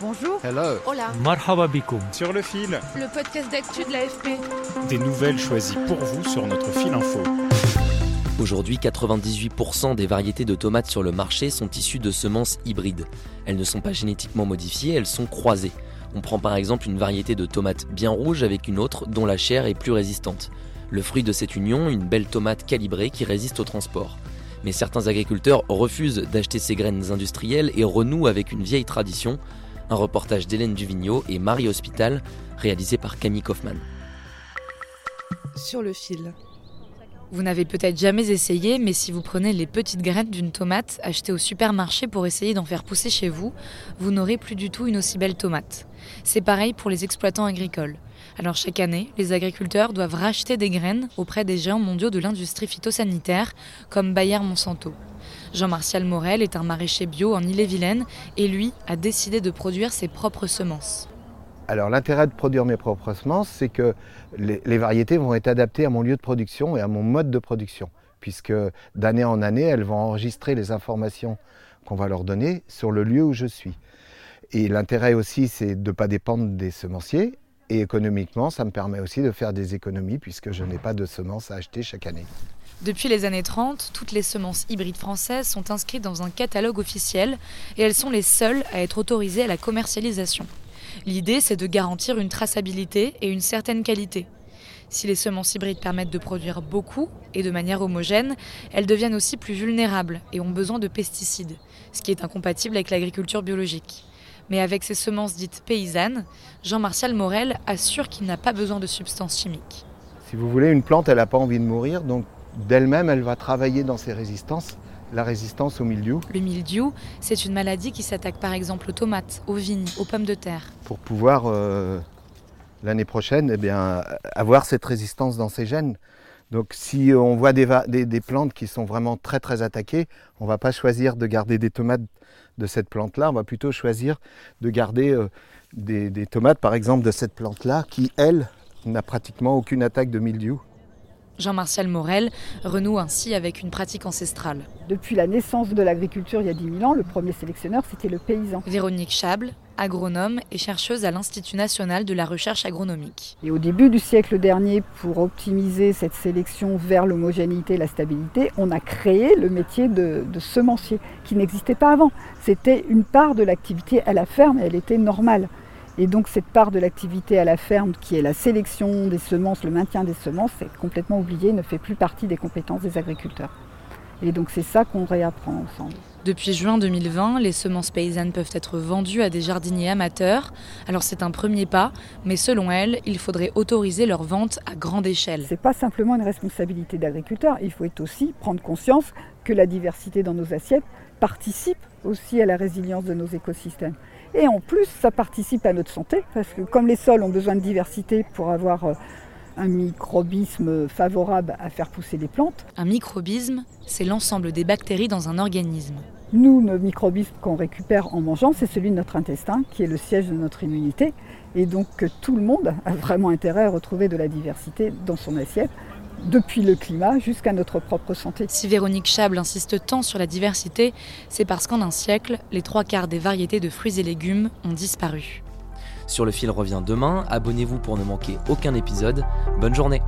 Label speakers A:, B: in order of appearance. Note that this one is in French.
A: Bonjour.
B: Hello.
A: Hola.
C: Marhaba bikoum.
D: sur le fil.
A: Le podcast d'actu de l'AFP.
C: Des nouvelles choisies pour vous sur notre fil info.
E: Aujourd'hui, 98% des variétés de tomates sur le marché sont issues de semences hybrides. Elles ne sont pas génétiquement modifiées, elles sont croisées. On prend par exemple une variété de tomates bien rouge avec une autre dont la chair est plus résistante. Le fruit de cette union, une belle tomate calibrée qui résiste au transport. Mais certains agriculteurs refusent d'acheter ces graines industrielles et renouent avec une vieille tradition. Un reportage d'Hélène Duvigneau et Marie Hospital, réalisé par Camille Kaufmann.
F: Sur le fil. Vous n'avez peut-être jamais essayé, mais si vous prenez les petites graines d'une tomate achetées au supermarché pour essayer d'en faire pousser chez vous, vous n'aurez plus du tout une aussi belle tomate. C'est pareil pour les exploitants agricoles. Alors chaque année, les agriculteurs doivent racheter des graines auprès des géants mondiaux de l'industrie phytosanitaire, comme Bayer Monsanto. Jean-Martial Morel est un maraîcher bio en Ille-et-Vilaine et lui a décidé de produire ses propres semences.
B: Alors l'intérêt de produire mes propres semences, c'est que les, les variétés vont être adaptées à mon lieu de production et à mon mode de production, puisque d'année en année, elles vont enregistrer les informations qu'on va leur donner sur le lieu où je suis. Et l'intérêt aussi, c'est de ne pas dépendre des semenciers. Et économiquement, ça me permet aussi de faire des économies, puisque je n'ai pas de semences à acheter chaque année.
F: Depuis les années 30, toutes les semences hybrides françaises sont inscrites dans un catalogue officiel et elles sont les seules à être autorisées à la commercialisation. L'idée, c'est de garantir une traçabilité et une certaine qualité. Si les semences hybrides permettent de produire beaucoup et de manière homogène, elles deviennent aussi plus vulnérables et ont besoin de pesticides, ce qui est incompatible avec l'agriculture biologique. Mais avec ces semences dites paysannes, Jean-Martial Morel assure qu'il n'a pas besoin de substances chimiques.
B: Si vous voulez, une plante, elle n'a pas envie de mourir, donc d'elle-même, elle va travailler dans ses résistances, la résistance au mildiou,
F: Le mildiou, c'est une maladie qui s'attaque par exemple aux tomates, aux vignes, aux pommes de terre.
B: pour pouvoir euh, l'année prochaine eh bien, avoir cette résistance dans ses gènes. Donc si on voit des, va- des- des plantes qui sont vraiment très très attaquées, on ne va pas choisir de garder des tomates de cette plante-là, on va plutôt choisir de garder euh, des, des tomates par exemple de cette plante-là qui, elle, n'a pratiquement aucune attaque de mildiou.
F: Jean-Martial Morel renoue ainsi avec une pratique ancestrale.
G: Depuis la naissance de l'agriculture il y a 10 000 ans, le premier sélectionneur, c'était le paysan.
F: Véronique Chable, agronome et chercheuse à l'Institut national de la recherche agronomique.
G: Et au début du siècle dernier, pour optimiser cette sélection vers l'homogénéité et la stabilité, on a créé le métier de, semencier, qui n'existait pas avant. C'était une part de l'activité à la ferme et elle était normale. Et donc cette part de l'activité à la ferme, qui est la sélection des semences, le maintien des semences, c'est complètement oublié, ne fait plus partie des compétences des agriculteurs. Et donc c'est ça qu'on réapprend ensemble.
F: Depuis juin 2020, les semences paysannes peuvent être vendues à des jardiniers amateurs. Alors c'est un premier pas, mais selon elle, il faudrait autoriser leur vente à grande échelle.
G: C'est pas simplement une responsabilité d'agriculteur, il faut aussi prendre conscience que la diversité dans nos assiettes participe aussi à la résilience de nos écosystèmes. Et en plus, ça participe à notre santé, parce que comme les sols ont besoin de diversité pour avoir euh, un microbisme favorable à faire pousser des plantes,
F: Un microbisme, c'est l'ensemble des bactéries dans un organisme.
G: nous, le microbisme qu'on récupère en mangeant, c'est celui de notre intestin, qui est le siège de notre immunité. Et donc que tout le monde a vraiment intérêt à retrouver de la diversité dans son assiette, depuis le climat jusqu'à notre propre santé.
F: Si Véronique Chable insiste tant sur la diversité, c'est parce qu'en un siècle, les trois quarts des variétés de fruits et légumes ont disparu.
E: Sur le fil revient demain, abonnez-vous pour ne manquer aucun épisode. Bonne journée